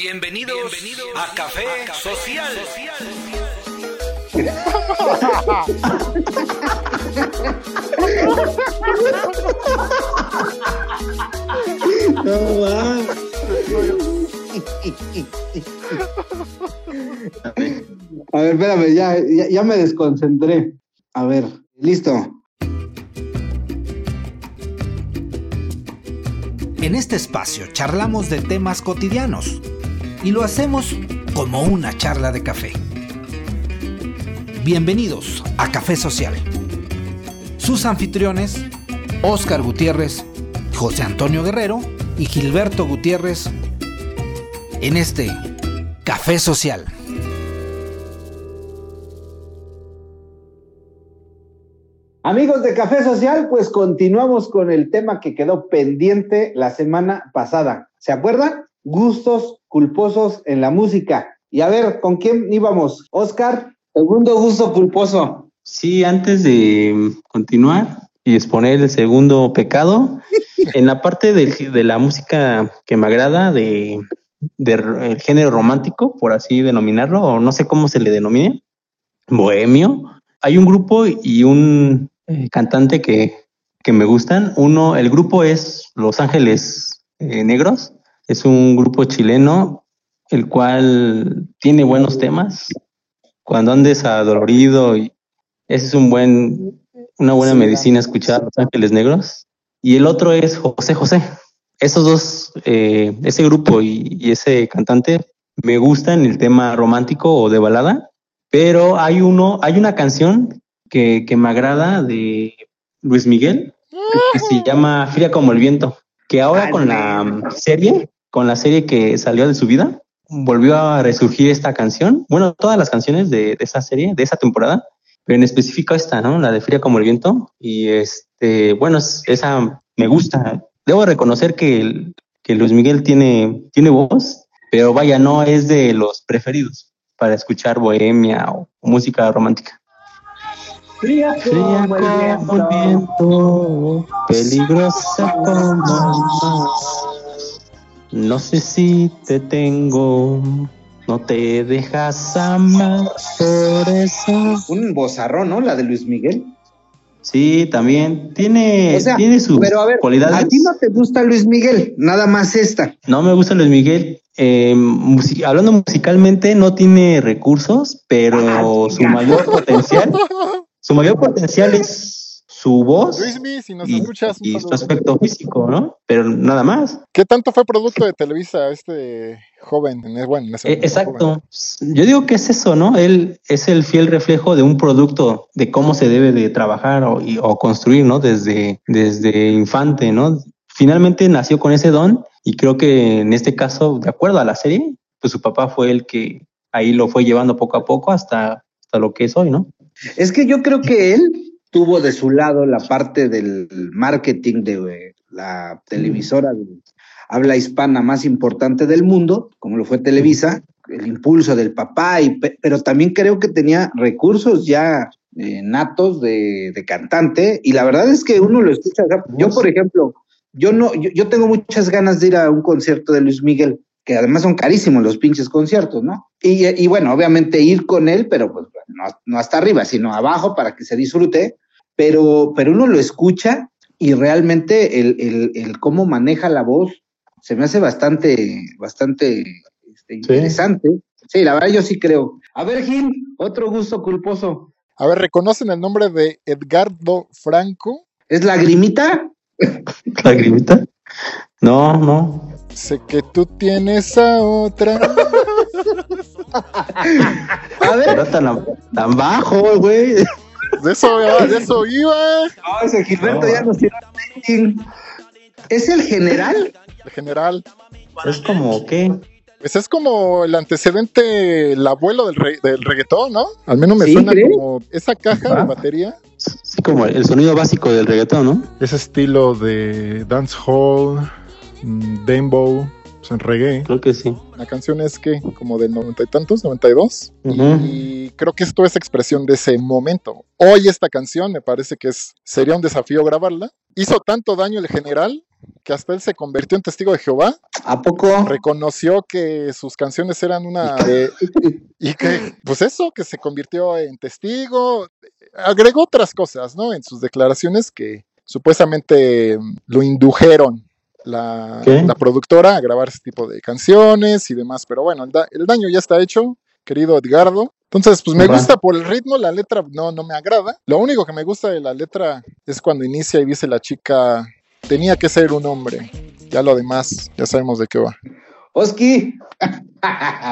Bienvenidos, a Café, Social. A ver, espérame, ya, ya, ya me desconcentré. A ver, listo. En este espacio charlamos de temas cotidianos y lo hacemos como una charla de café. Bienvenidos a Café Social. Sus anfitriones, Óscar Gutiérrez, José Antonio Guerrero y Gilberto Gutiérrez en este Café Social. Amigos de Café Social, pues continuamos con el tema que quedó pendiente la semana pasada. ¿Se acuerdan? Gustos culposos en la música. Y a ver, ¿con quién íbamos? Oscar, segundo gusto culposo. Sí, antes de continuar y exponer el segundo pecado, en la parte de, de la música que me agrada, de, de el género romántico, por así denominarlo, o no sé cómo se le denomine, bohemio, hay un grupo y un eh, cantante que, que, me gustan. Uno, el grupo es Los Ángeles eh, Negros. Es un grupo chileno, el cual tiene buenos temas. Cuando andes adolorido, y ese es un buen, una buena sí, medicina escuchar Los Ángeles Negros. Y el otro es José José. Esos dos, eh, ese grupo y, y ese cantante me gustan el tema romántico o de balada pero hay uno, hay una canción que, que me agrada de Luis Miguel que se llama Fría como el viento, que ahora con la serie, con la serie que salió de su vida, volvió a resurgir esta canción. Bueno, todas las canciones de, de esa serie, de esa temporada, pero en específico esta, ¿no? La de Fría como el viento. Y este, bueno, esa me gusta. Debo reconocer que, que Luis Miguel tiene, tiene voz, pero vaya, no es de los preferidos para escuchar bohemia o música romántica. Fría Fría como el viento, peligrosa como No sé si te tengo, no te dejas amar por eso. Un bozarrón, ¿no? La de Luis Miguel. Sí, también tiene, o sea, tiene sus pero a ver, cualidades. A ti no te gusta Luis Miguel, nada más esta. No me gusta Luis Miguel. Eh, music hablando musicalmente, no tiene recursos, pero ah, su mayor potencial, su mayor potencial es su voz Luismi, si nos y, escuchas, y su aspecto físico, ¿no? Pero nada más. ¿Qué tanto fue producto de Televisa este joven? Bueno, ese eh, exacto. Joven. Yo digo que es eso, ¿no? Él es el fiel reflejo de un producto, de cómo se debe de trabajar o, y, o construir, ¿no? Desde, desde infante, ¿no? Finalmente nació con ese don y creo que en este caso, de acuerdo a la serie, pues su papá fue el que ahí lo fue llevando poco a poco hasta, hasta lo que es hoy, ¿no? Es que yo creo que él tuvo de su lado la parte del marketing de la televisora de habla hispana más importante del mundo, como lo fue Televisa, el impulso del papá, y, pero también creo que tenía recursos ya eh, natos de, de, cantante, y la verdad es que uno lo escucha. Yo, por ejemplo, yo no, yo, yo, tengo muchas ganas de ir a un concierto de Luis Miguel, que además son carísimos los pinches conciertos, ¿no? Y, y bueno, obviamente ir con él, pero pues no, no, hasta arriba, sino abajo para que se disfrute, pero, pero uno lo escucha y realmente el, el, el cómo maneja la voz se me hace bastante, bastante este, interesante. Sí. sí, la verdad yo sí creo. A ver, Gil, otro gusto culposo. A ver, ¿reconocen el nombre de Edgardo Franco? ¿Es Lagrimita? ¿Lagrimita? No, no. Sé que tú tienes a otra. a ver. Pero tan, tan bajo, güey. De eso, de eso iba. No, ese Gilberto no. ya nos tiró ¿Es el general? El general. Es como, ¿qué? Pues es como el antecedente, el abuelo del, re, del reggaetón, ¿no? Al menos me ¿Sí, suena ¿crees? como esa caja Ah. de batería, Sí, como el sonido básico del reggaetón, ¿no? ese estilo de dancehall, dembow, pues en reggae. Creo que sí. La canción es que como del noventa y tantos, 92. Ujú. Y creo que esto es expresión de ese momento. Hoy esta canción me parece que es, sería un desafío grabarla. Hizo tanto daño el general que hasta él se convirtió en testigo de Jehová. ¿A poco? Reconoció que sus canciones eran una... y que, pues eso, que se convirtió en testigo. Agregó otras cosas, ¿no? En sus declaraciones que supuestamente lo indujeron la, la, productora a grabar ese tipo de canciones y demás. Pero bueno, el, daño ya está hecho, querido Edgardo. Entonces, pues me gusta por el ritmo, la letra no, no me agrada. Lo único que me gusta de la letra es cuando inicia y dice la chica, tenía que ser un hombre. Ya lo demás, ya sabemos de qué va. Oski.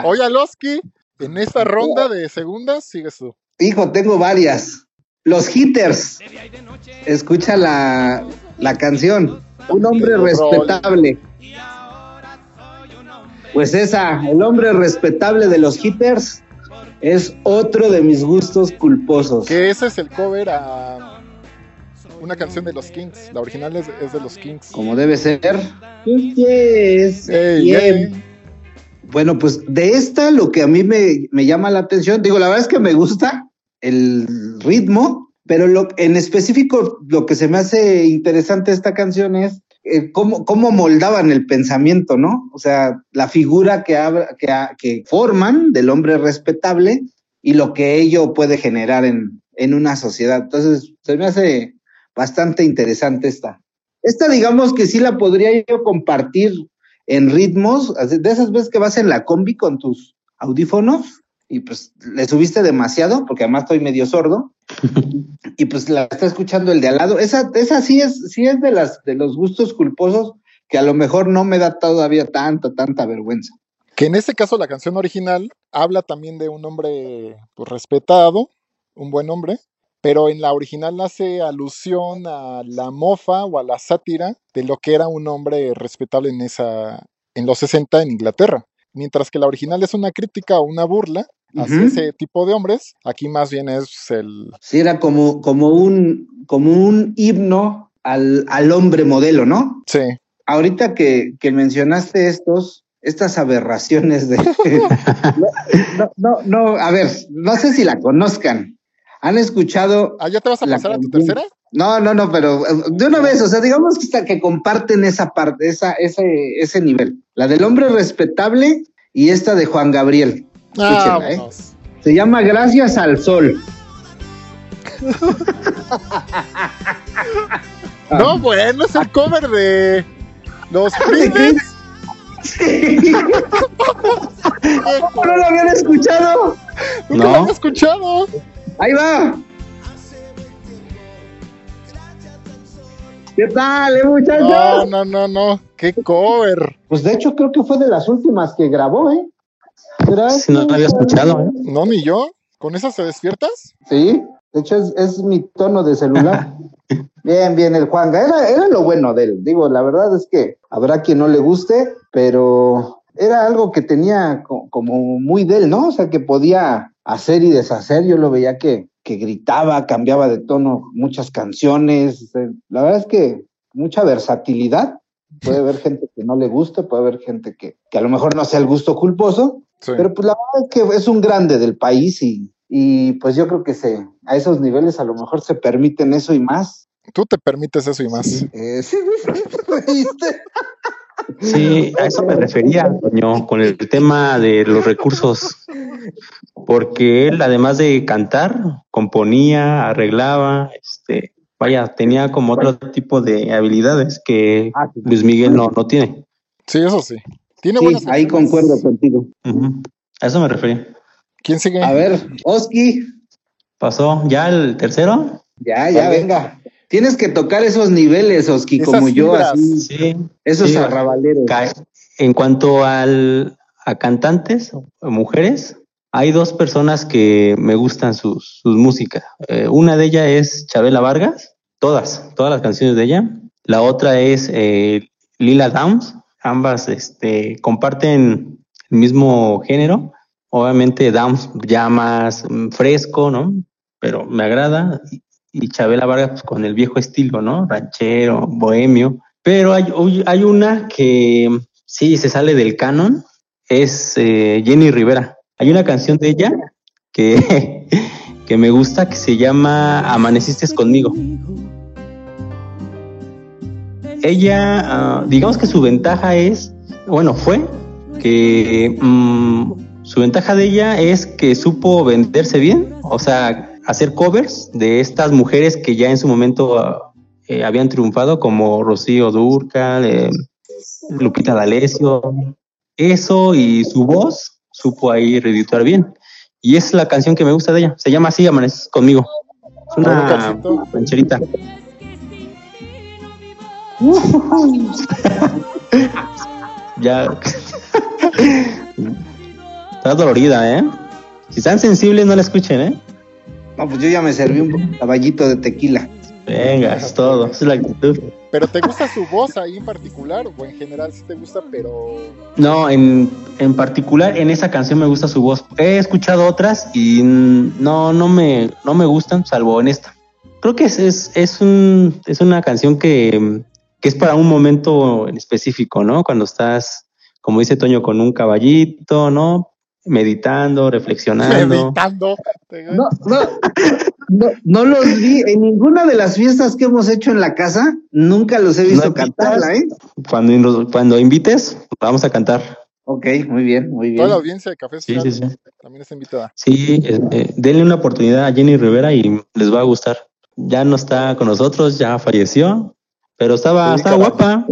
Oye, Oski, en esta ronda de segundas sigues tú. Hijo, tengo varias. Los hitters. Escucha la, la canción. Un hombre respetable. Pues esa, el hombre respetable de los hitters es otro de mis gustos culposos. Que ese es el cover a una canción de los Kings. La original es, de los Kings. Como debe ser. Yes. Bueno, pues de esta lo que a mí me, me, llama la atención, digo, la verdad es que me gusta el ritmo, pero lo, en específico lo que se me hace interesante esta canción es eh, cómo, cómo, moldaban el pensamiento, ¿no? O sea, la figura que, que, que, forman del hombre respetable y lo que ello puede generar en, en una sociedad. Entonces, se me hace bastante interesante esta. Esta, digamos que sí la podría yo compartir en ritmos, de esas veces que vas en la combi con tus audífonos y pues le subiste demasiado, porque además estoy medio sordo, y pues la está escuchando el de al lado. Esa, esa sí es, sí es de las de los gustos culposos que a lo mejor no me da todavía tanta, tanta vergüenza. Que en este caso la canción original habla también de un hombre pues, respetado, un buen hombre, pero en la original hace alusión a la mofa o a la sátira de lo que era un hombre respetable en esa en los 60 en Inglaterra. Mientras que la original es una crítica o una burla hacia ese tipo de hombres, aquí más bien es el Sí, era como como un como un himno al, al hombre modelo, ¿no? Sí. Ahorita que, que mencionaste estos, estas aberraciones de no, no, no, a ver, no sé si la conozcan. ¿Han escuchado? ¿Ah, ya te vas a pasar a tu tercera? No, no, no, pero eh, de una vez, o sea, digamos que, que comparten esa parte, esa, ese, ese nivel. La del hombre respetable y esta de Juan Gabriel. Ah, ¿eh? Se llama Gracias al Sol. no, bueno, es el cover de los Primes. ¿No lo habían escuchado? Nunca no. lo había escuchado. Ahí va. ¿Qué tal, eh, muchachos? No, no, no, no. Qué cover. Pues de hecho creo que fue de las últimas que grabó, ¿eh? Gracias. No había escuchado, ¿eh? No, ni yo. ¿Con esas se despiertas? Sí. De hecho, es, mi tono de celular. bien, bien, el Juanga. Era, era lo bueno de él. Digo, la verdad es que habrá quien no le guste, pero era algo que tenía como muy de él, ¿no? O sea, que podía hacer y deshacer. Yo lo veía que, que gritaba, cambiaba de tono muchas canciones. La verdad es que mucha versatilidad. Puede haber gente que no le guste, puede haber gente que, que a lo mejor no sea el gusto culposo, pero pues la verdad es que es un grande del país y, y pues yo creo que se, a esos niveles a lo mejor se permiten eso y más. Tú te permites eso y más. Sí, eh, sí, Sí, a eso me refería, Toño, con el tema de los recursos, porque él, además de cantar, componía, arreglaba, este, vaya, tenía como otro tipo de habilidades que ah, Luis Miguel no, no tiene. Sí, eso sí. Tiene sí, ahí concuerdo contigo. A eso me refería. ¿Quién sigue? A ver, Oski. ¿Pasó ya el tercero? Ya, ya, venga. Tienes que tocar esos niveles, Oski, como yo, así. Sí, esos arrabaleros. En cuanto al, a cantantes, mujeres, hay dos personas que me gustan sus, sus músicas. Eh, una de ellas es Chabela Vargas, todas, todas las canciones de ella. La otra es eh, Lila Downs. Ambas este, comparten el mismo género. Obviamente Downs ya más mm, fresco, ¿no? Pero me agrada y Chabela Vargas pues, con el viejo estilo, ¿no? Ranchero, bohemio. Pero hay, hay una que sí se sale del canon, es eh, Jenny Rivera. Hay una canción de ella que, que me gusta que se llama Amaneciste conmigo. Ella, ah, digamos que su ventaja es, bueno, fue que mm, su ventaja de ella es que supo venderse bien, o sea, hacer covers de estas mujeres que ya en su momento ah, eh, habían triunfado, como Rocío Durcal, eh, Lupita D'Alessio. Eso y su voz supo ahí redituar bien. Y es la canción que me gusta de ella. Se llama así, Amaneces conmigo. Es una rancherita. Ya. Está dolorida, ¿eh? Si están sensibles, no la escuchen, ¿eh? No, pues yo ya me serví un caballito de tequila. Venga, es todo. Es la actitud. ¿Pero te gusta su voz ahí en particular? ¿O en general sí te gusta, pero.? No, en, en particular en esa canción me gusta su voz. He escuchado otras y no, no, me, no me gustan, salvo en esta. Creo que es, es, es, un, es una canción que, que es para un momento en específico, ¿no? Cuando estás, como dice Toño, con un caballito, ¿no? Meditando, reflexionando. Meditando. No, no, no, no los vi en ninguna de las fiestas que hemos hecho en la casa. Nunca los he visto ¿No cantarla, ¿eh? Cuando, cuando invites, vamos a cantar. Ok, muy bien, muy bien. Toda la audiencia de Café Sí, Social sí, sí. también está invitada. Sí, eh, eh, denle una oportunidad a Jenny Rivera y les va a gustar. Ya no está con nosotros, ya falleció, pero estaba, Sí, estaba guapa,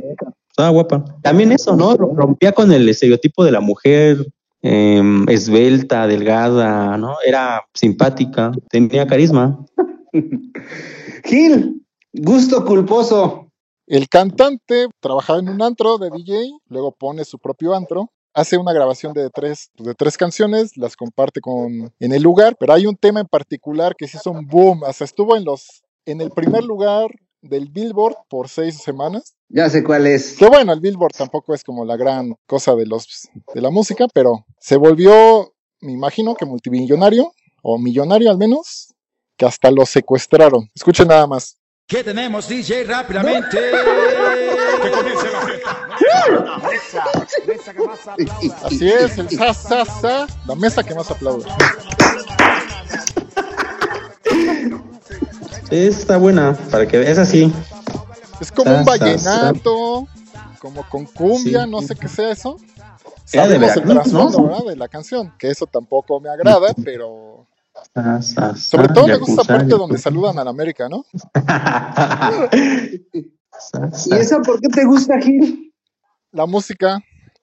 estaba guapa. También eso, ¿no? Rompía con el estereotipo de la mujer eh, esbelta, delgada, ¿no? Era simpática, tenía carisma. Gil, gusto culposo. El cantante trabajaba en un antro de DJ, luego pone su propio antro, hace una grabación de tres, de tres canciones, las comparte con en el lugar, pero hay un tema en particular que se hizo un boom, hasta estuvo en los en el primer lugar del Billboard por seis semanas. Ya sé cuál es. Que bueno, el Billboard tampoco es como la gran cosa de los de la música, pero se volvió, me imagino que multimillonario o millonario al menos, que hasta lo secuestraron. Escuchen nada más. ¿Qué tenemos, DJ? Rápidamente. que comience la fiesta. Así es, el sa, sa, sa, la mesa que más aplaude. está buena, para que veas así. Es como un vallenato, como con cumbia, Sí. no sé qué sea eso. Era de Veracruz, ¿no? De la canción, que eso tampoco me agrada, pero Sa, sa, sobre todo me gusta la parte donde saludan a la América, ¿no? Sa, ¿Y sa. esa por qué te gusta, Gil? La música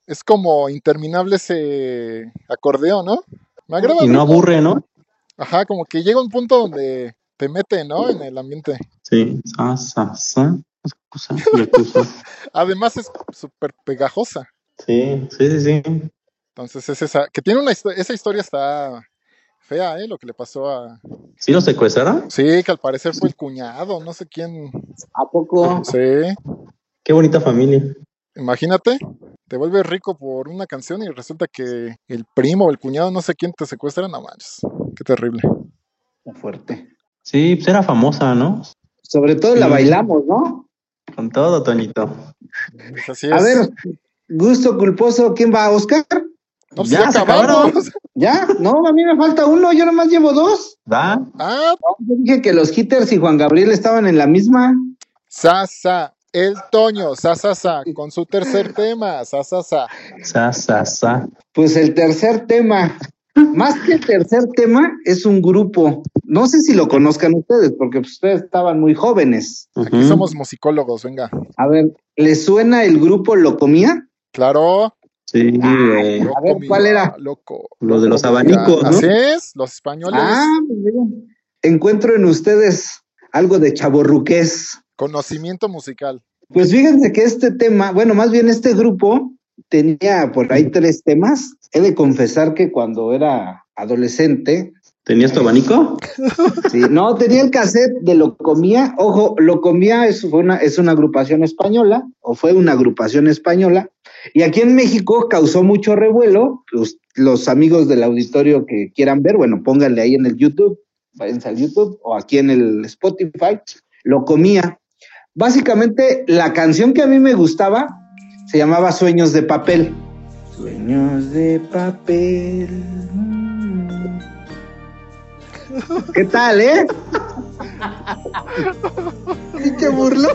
es como interminable ese acordeón, ¿no? Me agrada. Y no aburre, ¿no? Ajá, como que llega un punto donde te mete, ¿no? En el ambiente. Sí. Sa, sa, sa, yakuza, yakuza. Además es súper pegajosa. Sí, sí, sí, sí. Entonces es esa, que tiene una historia, esa historia está fea, ¿eh? Lo que le pasó a... ¿Sí lo secuestraron? Sí, que al parecer fue el cuñado, no sé quién. ¿A poco? Sí, Qué bonita familia. imagínate, te vuelves rico por una canción y resulta que el primo o el cuñado, no sé quién, te secuestra, no manches. Qué terrible. Qué fuerte. Sí, pues era famosa, ¿no? Sobre todo la bailamos, ¿no? Con todo, Toñito. Pues así es. A ver, gusto culposo, ¿quién va? ¿Oscar? No, pues ya ya se acabamos. ¿Ya? No, a mí me falta uno, yo nomás llevo dos. ¿Va? Ah, yo dije que los Hitters y Juan Gabriel estaban en la misma. Sasa, el Toño, sa, sa, sa, con su tercer tema, sa, sa, sa. Sa, sa, sa. Pues el tercer tema, más que el tercer tema, es un grupo. No sé si lo conozcan ustedes, porque pues, ustedes estaban muy jóvenes. Aquí somos musicólogos, venga. A ver, ¿les suena el grupo Locomía? Claro. Sí, eh, A ver, ¿cuál era? Loco. Los de los abanicos. ¿no? Así es, los españoles. Ah, encuentro en ustedes algo de chaborruqués. Conocimiento musical. Pues fíjense que este tema, bueno, más bien este grupo tenía por ahí tres temas. He de confesar que cuando era adolescente, ¿Tenías tu abanico? sí, no tenía el cassette de Locomía. Ojo, Locomía es una, es una agrupación española, o fue una agrupación española, y aquí en México causó mucho revuelo. Los, los amigos del auditorio que quieran ver, bueno, pónganle ahí en el YouTube, váyanse al YouTube o aquí en el Spotify, Locomía. Básicamente, la canción que a mí me gustaba se llamaba Sueños de Papel. Sueños de papel. ¿Qué tal, eh? ¿Y qué burlo?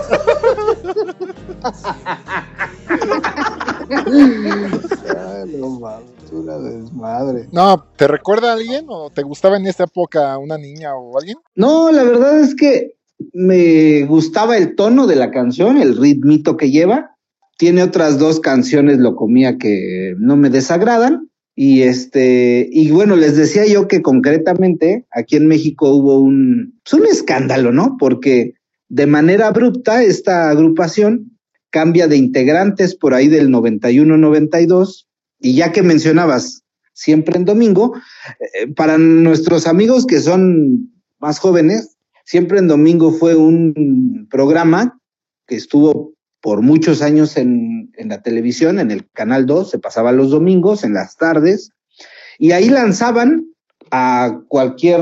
Desmadre. No, ¿te recuerda a alguien o te gustaba en esta época una niña o alguien? No, la verdad es que me gustaba el tono de la canción, el ritmito que lleva. Tiene otras dos canciones, lo comía, que no me desagradan. Y este, y bueno, les decía yo que concretamente aquí en México hubo un, pues un escándalo, ¿no? Porque de manera abrupta esta agrupación cambia de integrantes por ahí del 91-92 y ya que mencionabas siempre en domingo, eh, para nuestros amigos que son más jóvenes, siempre en domingo fue un programa que estuvo por muchos años en, en, la televisión, en el Canal 2, se pasaba los domingos, en las tardes, y ahí lanzaban a cualquier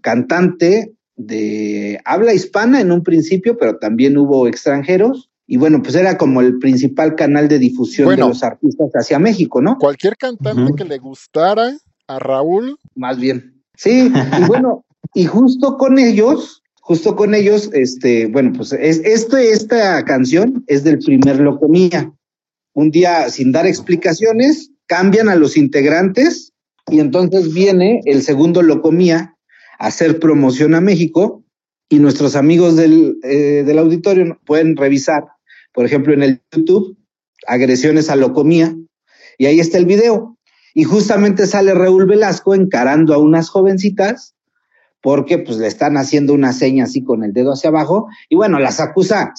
cantante de habla hispana en un principio, pero también hubo extranjeros, y bueno, pues era como el principal canal de difusión Bueno. de los artistas hacia México, ¿no? Cualquier cantante que le gustara a Raúl, Más bien. Sí, y bueno, y justo con ellos, justo con ellos, este, bueno, pues es, este, esta canción es del primer Locomía. Un día, sin dar explicaciones, cambian a los integrantes y entonces viene el segundo Locomía a hacer promoción a México y nuestros amigos del, eh, del auditorio pueden revisar, por ejemplo, en el YouTube, agresiones a Locomía, y ahí está el video. Y justamente sale Raúl Velasco encarando a unas jovencitas porque pues le están haciendo una seña así con el dedo hacia abajo y bueno, las acusa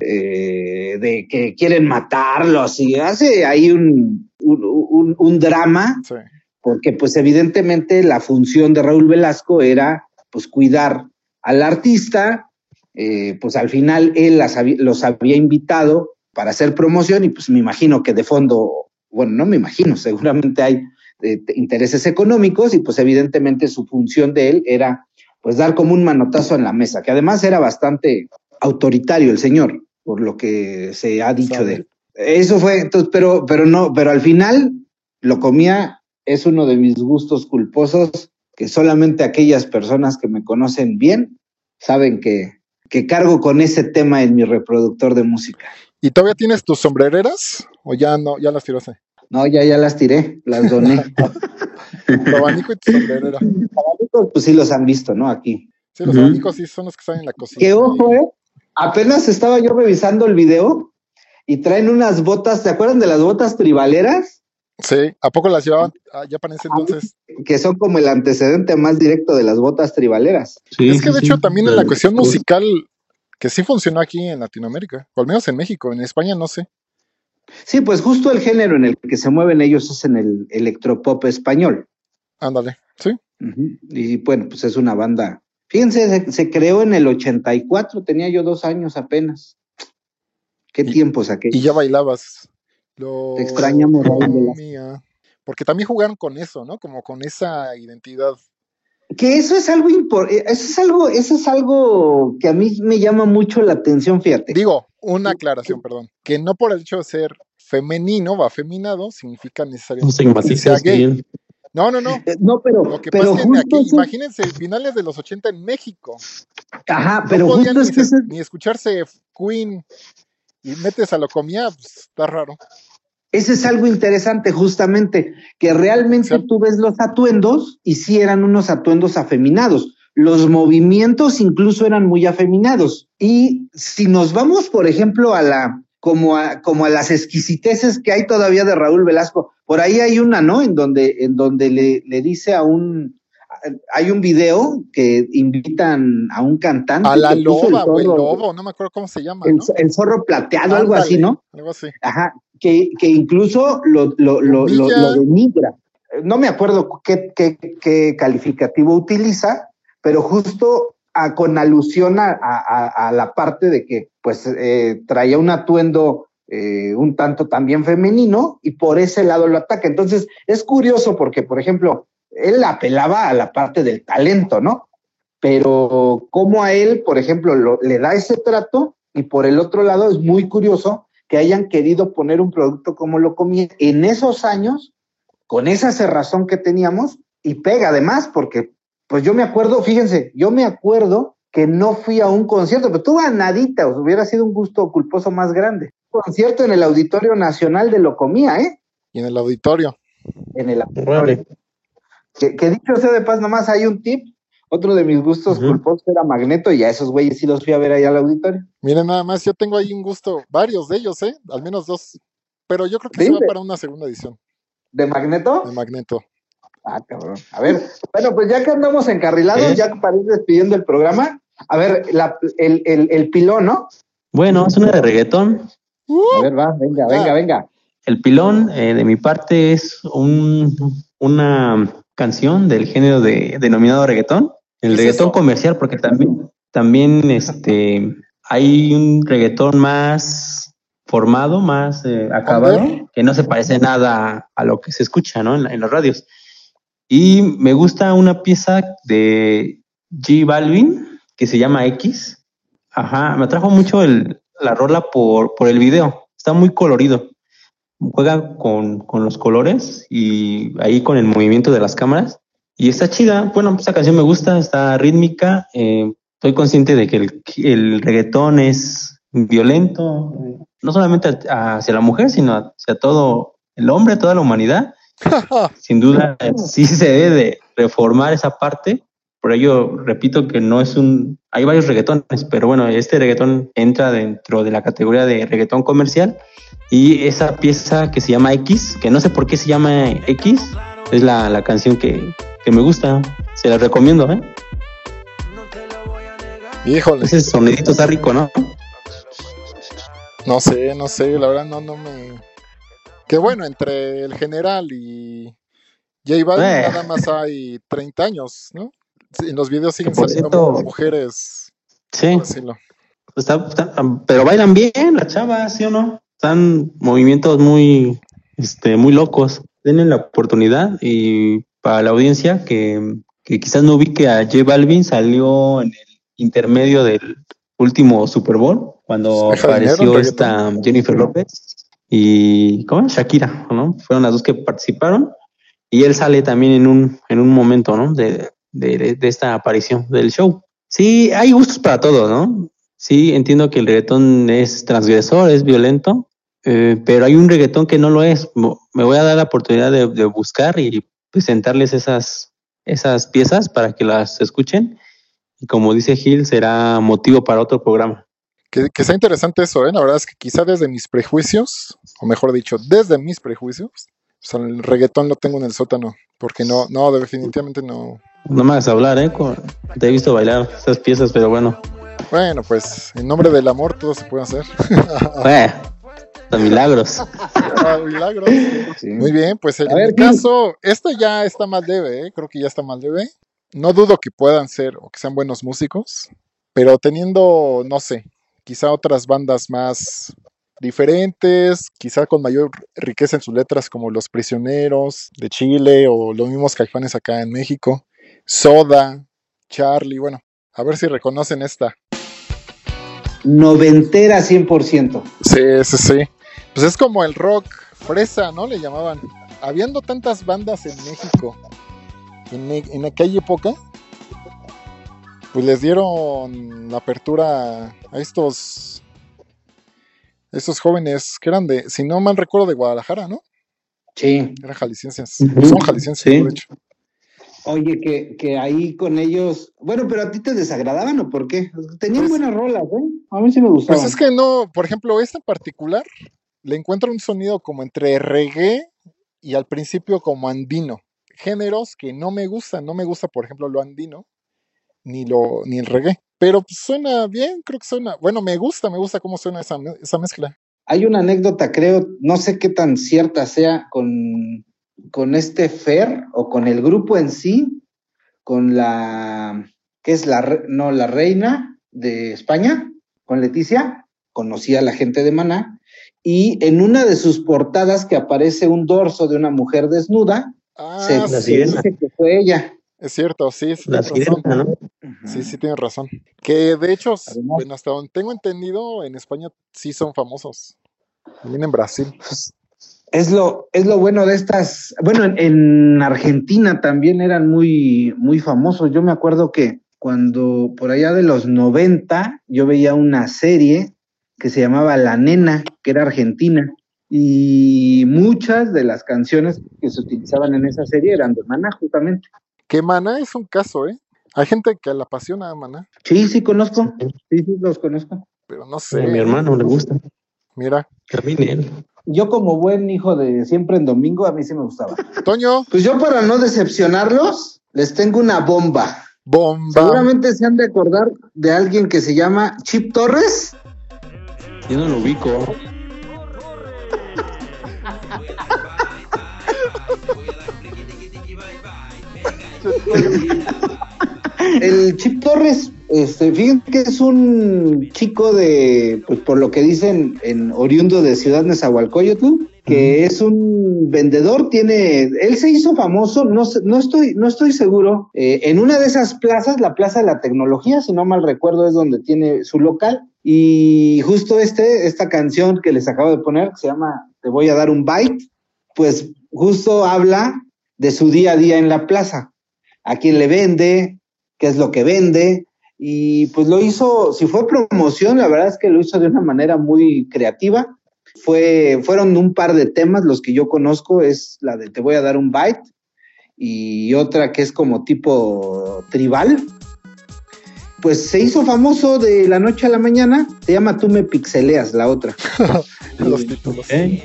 eh, de que quieren matarlos y hace ahí un, un, un- un drama sí. porque pues evidentemente la función de Raúl Velasco era pues cuidar al artista, eh, pues al final él las los había invitado para hacer promoción y pues me imagino que de fondo, bueno, no me imagino, seguramente hay eh, te- intereses económicos y pues evidentemente su función de él era pues dar como un manotazo en la mesa, que además era bastante autoritario el señor, por lo que se ha dicho Sabe. de él. Eso fue, entonces, pero, pero no, pero al final lo comía, es uno de mis gustos culposos, que solamente aquellas personas que me conocen bien saben que, que cargo con ese tema en mi reproductor de música. ¿Y todavía tienes tus sombrereras? ¿O ya no? Ya las tiraste. No, ya, ya las tiré, las doné. Tu abanico y tu sombrerera. Abanicos, pues sí los han visto, ¿no? Aquí. Sí, los abanicos sí son los que están en la cocina. Que ojo, eh, apenas estaba yo revisando el video y traen unas botas, ¿te acuerdan de las botas tribaleras? Sí, ¿a poco las llevaban ah, ya para ese entonces? Que son como el antecedente más directo de las botas tribaleras. Sí, es que de sí. hecho también en la cuestión musical, que sí funcionó aquí en Latinoamérica, o al menos en México, en España no sé. Sí, pues justo el género en el que se mueven ellos es en el electropop español. Ándale, sí. Y bueno, pues es una banda. Fíjense, se, se creó en el 84, tenía yo dos años apenas. Qué Y- tiempos aquellos. Y ya bailabas. Lo Te extrañamos, Raúl. Porque también jugaron con eso, ¿no? Como con esa identidad. Que eso es algo importante, eso es algo, eso es algo que a mí me llama mucho la atención, fíjate. Digo, una aclaración, perdón. Que no por el hecho de ser femenino o afeminado significa No necesariamente se que sea gay. bien. No, no, no. Eh, No, pero, Lo que pero pasa es que justo aquí, eso- imagínense, finales de los 80 en México. ajá, pero no podían justo ni, es que se- eso- ni escucharse Queen y metes a lo comía, pues está raro. Ese es algo interesante, justamente, que realmente Sí. tú ves los atuendos y sí eran unos atuendos afeminados. Los movimientos incluso eran muy afeminados. Y si nos vamos, por ejemplo, a la, como a, como a las exquisiteces que hay todavía de Raúl Velasco, por ahí hay una, ¿no? En donde, en donde le, le dice a un, hay un video que invitan a un cantante. A la loba o el lobo, no me acuerdo cómo se llama, El, ¿no? el zorro plateado, algo así, ¿no? Algo así. Ajá, que, que incluso lo, lo, lo, lo, denigra. No me acuerdo qué, qué, qué calificativo utiliza, pero justo a- con alusión a, a- a la parte de que pues eh, traía un atuendo eh, un tanto también femenino y por ese lado lo ataca. Entonces es curioso porque, por ejemplo, él apelaba a la parte del talento, ¿no? Pero como a él, por ejemplo, lo- le da ese trato y por el otro lado es muy curioso que hayan querido poner un producto como lo comía en esos años, con esa cerrazón que teníamos, y pega además, porque pues yo me acuerdo, fíjense, yo me acuerdo que no fui a un concierto, pero tuve a nadita, o hubiera sido un gusto culposo más grande. Un concierto en el Auditorio Nacional de Locomía, ¿eh? Y en el auditorio. En el auditorio. Que, que, dicho sea de paz, nomás hay un tip. Otro de mis gustos Ujú. culposos era Magneto, y a esos güeyes sí los fui a ver ahí al auditorio. Miren, nada más, yo tengo ahí un gusto, varios de ellos, ¿eh? Al menos dos. Pero yo creo que Sí, se va para una segunda edición ¿De Magneto? de Magneto. Ah, cabrón. A ver, bueno, pues ya que andamos encarrilados, ¿Eh? ya para ir despidiendo el programa, a ver, la- el, el, el pilón, ¿no? Bueno, es una de reggaetón. A ver, va, venga, venga, venga. El pilón, eh, de mi parte, es un, una canción del género de, denominado reggaetón. El ¿Qué es reggaetón eso? comercial, porque también, también este, hay un reggaetón más formado, más eh, acabado, que no se parece nada a lo que se escucha ¿no? en, en las radios. Y me gusta una pieza de G Balvin que se llama X. Ajá, me atrajo mucho el, la rola por, por el video. Está muy colorido juega con, con los colores y ahí con el movimiento de las cámaras. Y está chida. Bueno, esta canción me gusta, está rítmica. eh, estoy consciente de que el, el reggaetón es violento, eh, no solamente hacia la mujer, sino hacia todo el hombre, toda la humanidad. Sin duda, sí se debe de reformar esa parte. Por ello, repito que no es un... Hay varios reggaetones, pero bueno, este reggaetón entra dentro de la categoría de reggaetón comercial y esa pieza que se llama X, que no sé por qué se llama X, es la, la canción que, que me gusta. Se la recomiendo, ¿eh? Híjole, Ese sonidito está rico, ¿no? no sé, no sé, la verdad no, no me... Que bueno, entre el general y J Balvin Eh. nada más hay 30 años, ¿no? En los videos siguen saliendo cierto- mujeres. Sí, está- está- pero bailan bien las chavas, ¿sí o no? Están movimientos muy, este, muy locos. Denle la oportunidad y para la audiencia que, que quizás no ubique a J Balvin, salió en el intermedio del último Super Bowl cuando apareció esta Jennifer López y ¿cómo? Shakira, ¿no? Fueron las dos que participaron y él sale también en un, en un momento, ¿no? De, de, de esta aparición del show. Sí, hay gustos para todo, ¿no? Sí, entiendo que el reggaetón es transgresor, es violento, eh, pero hay un reggaetón que no lo es. Me voy a dar la oportunidad de, de buscar y presentarles esas, esas piezas para que las escuchen. Y como dice Gil, será motivo para otro programa. Que, que sea interesante eso, ¿eh? La verdad es que quizá desde mis prejuicios, o mejor dicho, desde mis prejuicios, o sea, el reggaetón lo tengo en el sótano, porque no, no, definitivamente no. No me hagas hablar, ¿eh? Te he visto bailar esas piezas, pero bueno. Bueno, pues en nombre del amor todo se puede hacer. Milagros. Milagros. Sí. Muy bien, pues en Gil. caso, esta ya está más leve, ¿eh? creo que ya está más leve. No dudo que puedan ser o que sean buenos músicos, pero teniendo, no sé, quizá otras bandas más diferentes, quizá con mayor riqueza en sus letras, como Los Prisioneros de Chile o los mismos caifanes acá en México, Soda, Charlie, bueno, a ver si reconocen esta. Noventera 100%. Sí, sí, sí. Pues es como el rock fresa, ¿no? Le llamaban. Habiendo tantas bandas en México en, e- en aquella época, pues les dieron la apertura a estos, a estos jóvenes que eran de, si no mal recuerdo, de Guadalajara, ¿no? Sí. Eran jaliscienses. Son jaliscienses, Sí. de hecho. Oye, que, que ahí con ellos. Bueno, pero a ti te desagradaban o por qué? Tenían Pues- buenas rolas, ¿eh? A mí sí me gustaban. Pues es que no, por ejemplo, esta en particular le encuentro un sonido como entre reggae y al principio como andino. Géneros que no me gustan, no me gusta, por ejemplo, lo andino, ni lo, ni el reggae. Pero suena bien, creo que suena. Bueno, me gusta, me gusta cómo suena esa, esa mezcla. Hay una anécdota, creo, no sé qué tan cierta sea con, con este Fer o con el grupo en sí, con la, ¿qué es la, no, la reina de España, con Leticia, conocí a la gente de Maná, y en una de sus portadas que aparece un dorso de una mujer desnuda, Ah, se, la se dice que fue ella. es cierto, sí, sí, La sirena, ¿no? Sí, sí, tienes razón. Que de hecho, Además- bueno, hasta donde tengo entendido, en España sí son famosos. También en Brasil. Es lo, es lo bueno de estas. Bueno, en, en Argentina también eran muy, muy famosos. Yo me acuerdo que cuando por allá de los 90 yo veía una serie que se llamaba La Nena, que era argentina, y muchas de las canciones que se utilizaban en esa serie eran de Maná, justamente. Que Maná es un caso, ¿eh? Hay gente que la apasiona a Maná, Sí, sí, conozco. Sí, sí, los conozco. pero no A sé. mi hermano le gusta. Mira, También él. Yo como buen hijo de siempre en domingo, a mí sí me gustaba. Toño, Pues yo para no decepcionarlos, les tengo una bomba. bomba. Seguramente se han de acordar de alguien que se llama Chip Torres. Yo no lo ubico. El Chip Torres, este, fíjense que es un chico de, pues por lo que dicen, en oriundo de Ciudad Nezahualcóyotl, que es un vendedor, tiene, él se hizo famoso, no, no estoy, no estoy seguro, eh, en una de esas plazas, la Plaza de la Tecnología, si no mal recuerdo, es donde tiene su local, y justo este, esta canción que les acabo de poner, que se llama Te voy a dar un bite, pues justo habla de su día a día en la plaza, a quién le vende, qué es lo que vende, y pues lo hizo, si fue promoción, la verdad es que lo hizo de una manera muy creativa. Fue, fueron un par de temas, los que yo conozco es la de Te voy a dar un bite y otra que es como tipo tribal. Pues se hizo famoso de la noche a la mañana, se llama Tú me pixeleas, la otra. Los títulos. ¿Eh?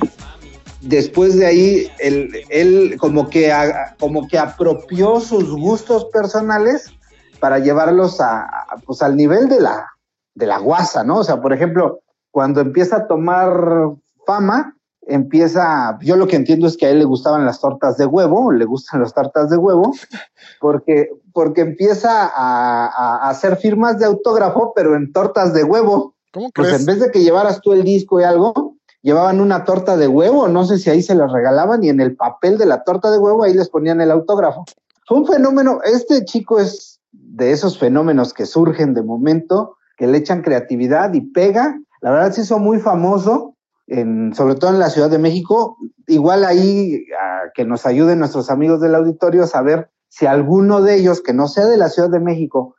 después de ahí, él, él como, que a- como que apropió sus gustos personales para llevarlos a, a, pues, al nivel de la, de la guasa, ¿no? O sea, por ejemplo, cuando empieza a tomar fama, empieza, yo lo que entiendo es que a él le gustaban las tortas de huevo, le gustan las tortas de huevo, porque, porque empieza a, hacer firmas de autógrafo, pero en tortas de huevo. ¿Cómo Pues en vez de que llevaras tú el disco y algo, llevaban una torta de huevo, no sé si ahí se las regalaban y en el papel de la torta de huevo ahí les ponían el autógrafo. Fue un fenómeno, este chico es de esos fenómenos que surgen de momento, que le echan creatividad y pega. La verdad se hizo muy famoso, en, sobre todo en la Ciudad de México. Igual ahí a que nos ayuden nuestros amigos del auditorio a saber si alguno de ellos, que no sea de la Ciudad de México,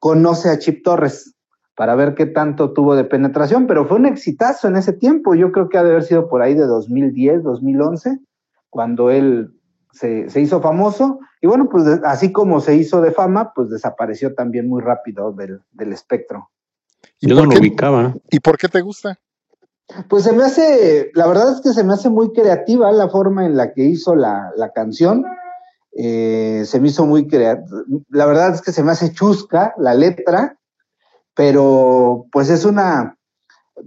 conoce a Chip Torres para ver qué tanto tuvo de penetración, pero fue un exitazo en ese tiempo. Yo creo que ha de haber sido por ahí de 2010, 2011, cuando él se, se hizo famoso. Y bueno, pues de- así como se hizo de fama, pues desapareció también muy rápido del, del espectro. ¿Y Yo no lo ubicaba. ¿Y por qué te gusta? Pues se me hace, la verdad es que se me hace muy creativa la forma en la que hizo la, la canción. Eh, se me hizo muy creativa. La verdad es que se me hace chusca la letra, pero pues es una,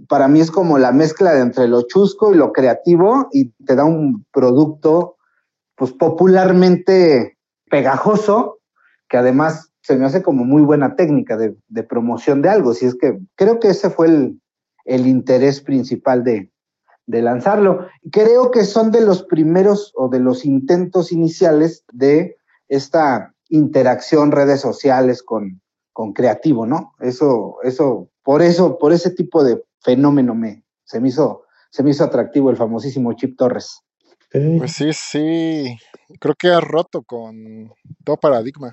para mí es como la mezcla de entre lo chusco y lo creativo y te da un producto pues popularmente pegajoso, que además se me hace como muy buena técnica de, de promoción de algo. Si es que creo que ese fue el, el interés principal de, de lanzarlo. Creo que son de los primeros o de los intentos iniciales de esta interacción redes sociales con, con creativo, ¿no? Eso, eso, por eso, por ese tipo de fenómeno me, se me hizo, se me hizo atractivo el famosísimo Chip Torres. Pues sí, sí. Creo que ha roto con todo paradigma.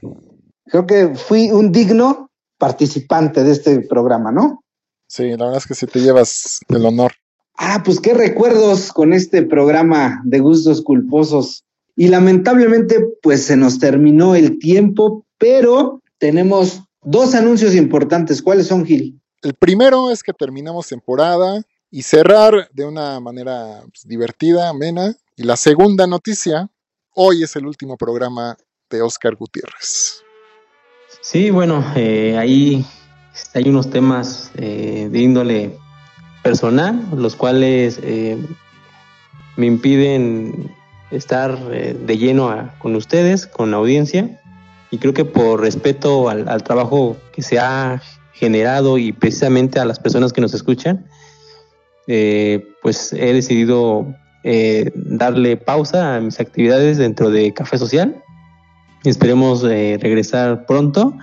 Creo que fui un digno participante de este programa, ¿no? Sí, la verdad es que sí te llevas el honor. Ah, pues qué recuerdos con este programa de gustos culposos. Y lamentablemente, pues se nos terminó el tiempo, pero tenemos dos anuncios importantes. ¿Cuáles son, Gil? El primero es que terminamos temporada y cerrar de una manera pues, divertida, amena. Y la segunda noticia, hoy es el último programa de Oscar Gutiérrez. Sí, bueno, eh, ahí hay unos temas eh, de índole personal, los cuales eh, me impiden estar eh, de lleno a- con ustedes, con la audiencia, y creo que por respeto al, al trabajo que se ha generado y precisamente a las personas que nos escuchan, eh, pues he decidido darle pausa a mis actividades dentro de Café Social. Esperemos regresar pronto.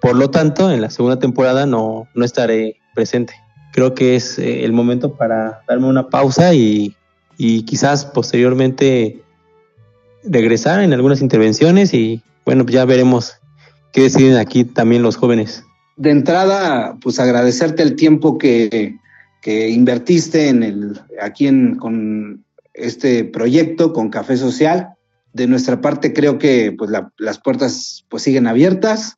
Por lo tanto, en la segunda temporada no, no estaré presente. Creo que es eh, el momento para darme una pausa y, y quizás posteriormente regresar en algunas intervenciones y bueno, ya veremos ¿Qué deciden aquí también los jóvenes? De entrada, pues agradecerte el tiempo que, que invertiste en el, aquí en, con este proyecto, con Café Social. De nuestra parte, creo que pues, la, las puertas pues, siguen abiertas.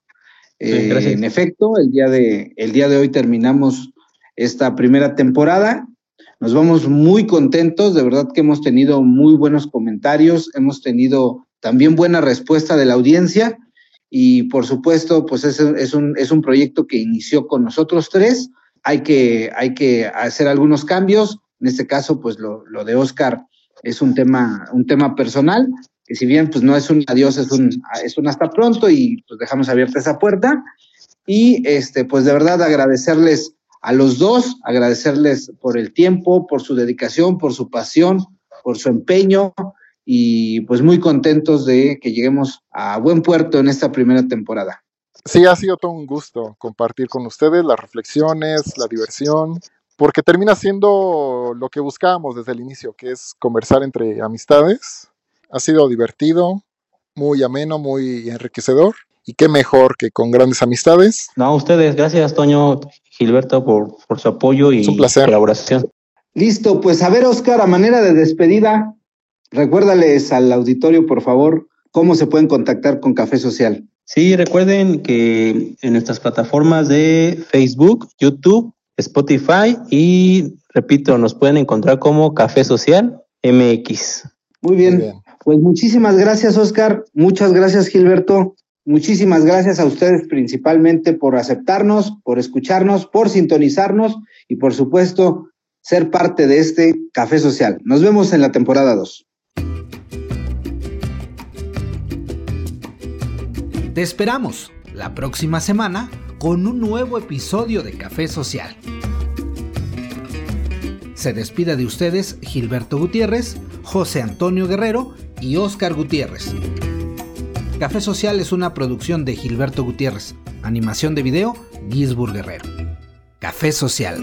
Eh, en efecto, el día, de, el día de hoy terminamos esta primera temporada. Nos vamos muy contentos, de verdad que hemos tenido muy buenos comentarios, hemos tenido también buena respuesta de la audiencia y por supuesto, pues es, es, un, es un proyecto que inició con nosotros tres. Hay que, hay que hacer algunos cambios. En este caso, pues lo, lo de Oscar es un tema, un tema personal, que si bien pues no es un adiós, es un, es un hasta pronto y pues dejamos abierta esa puerta. Y este, pues de verdad agradecerles a los dos, agradecerles por el tiempo, por su dedicación, por su pasión, por su empeño y pues muy contentos de que lleguemos a buen puerto en esta primera temporada. Sí, ha sido todo un gusto compartir con ustedes las reflexiones, la diversión, porque termina siendo lo que buscábamos desde el inicio, que es conversar entre amistades. Ha sido divertido, muy ameno, muy enriquecedor. Y qué mejor que con grandes amistades. No, a ustedes, gracias Toño, Gilberto, por, por su apoyo y colaboración. Listo, pues a ver, Oscar, a manera de despedida, recuérdales al auditorio, por favor, cómo se pueden contactar con Café Social. Sí, recuerden que en nuestras plataformas de Facebook, YouTube, Spotify y, repito, nos pueden encontrar como Café Social MX. Muy bien. Muy bien. Pues muchísimas gracias, Oscar. Muchas gracias, Gilberto. Muchísimas gracias a ustedes principalmente por aceptarnos, por escucharnos, por sintonizarnos y por supuesto ser parte de este Café Social. Nos vemos en la temporada 2. Te esperamos la próxima semana con un nuevo episodio de Café Social. Se despide de ustedes Gilberto Gutiérrez, José Antonio Guerrero y Óscar Gutiérrez. Café Social es una producción de Gilberto Gutiérrez. Animación de video, Gisburg Guerrero. Café Social.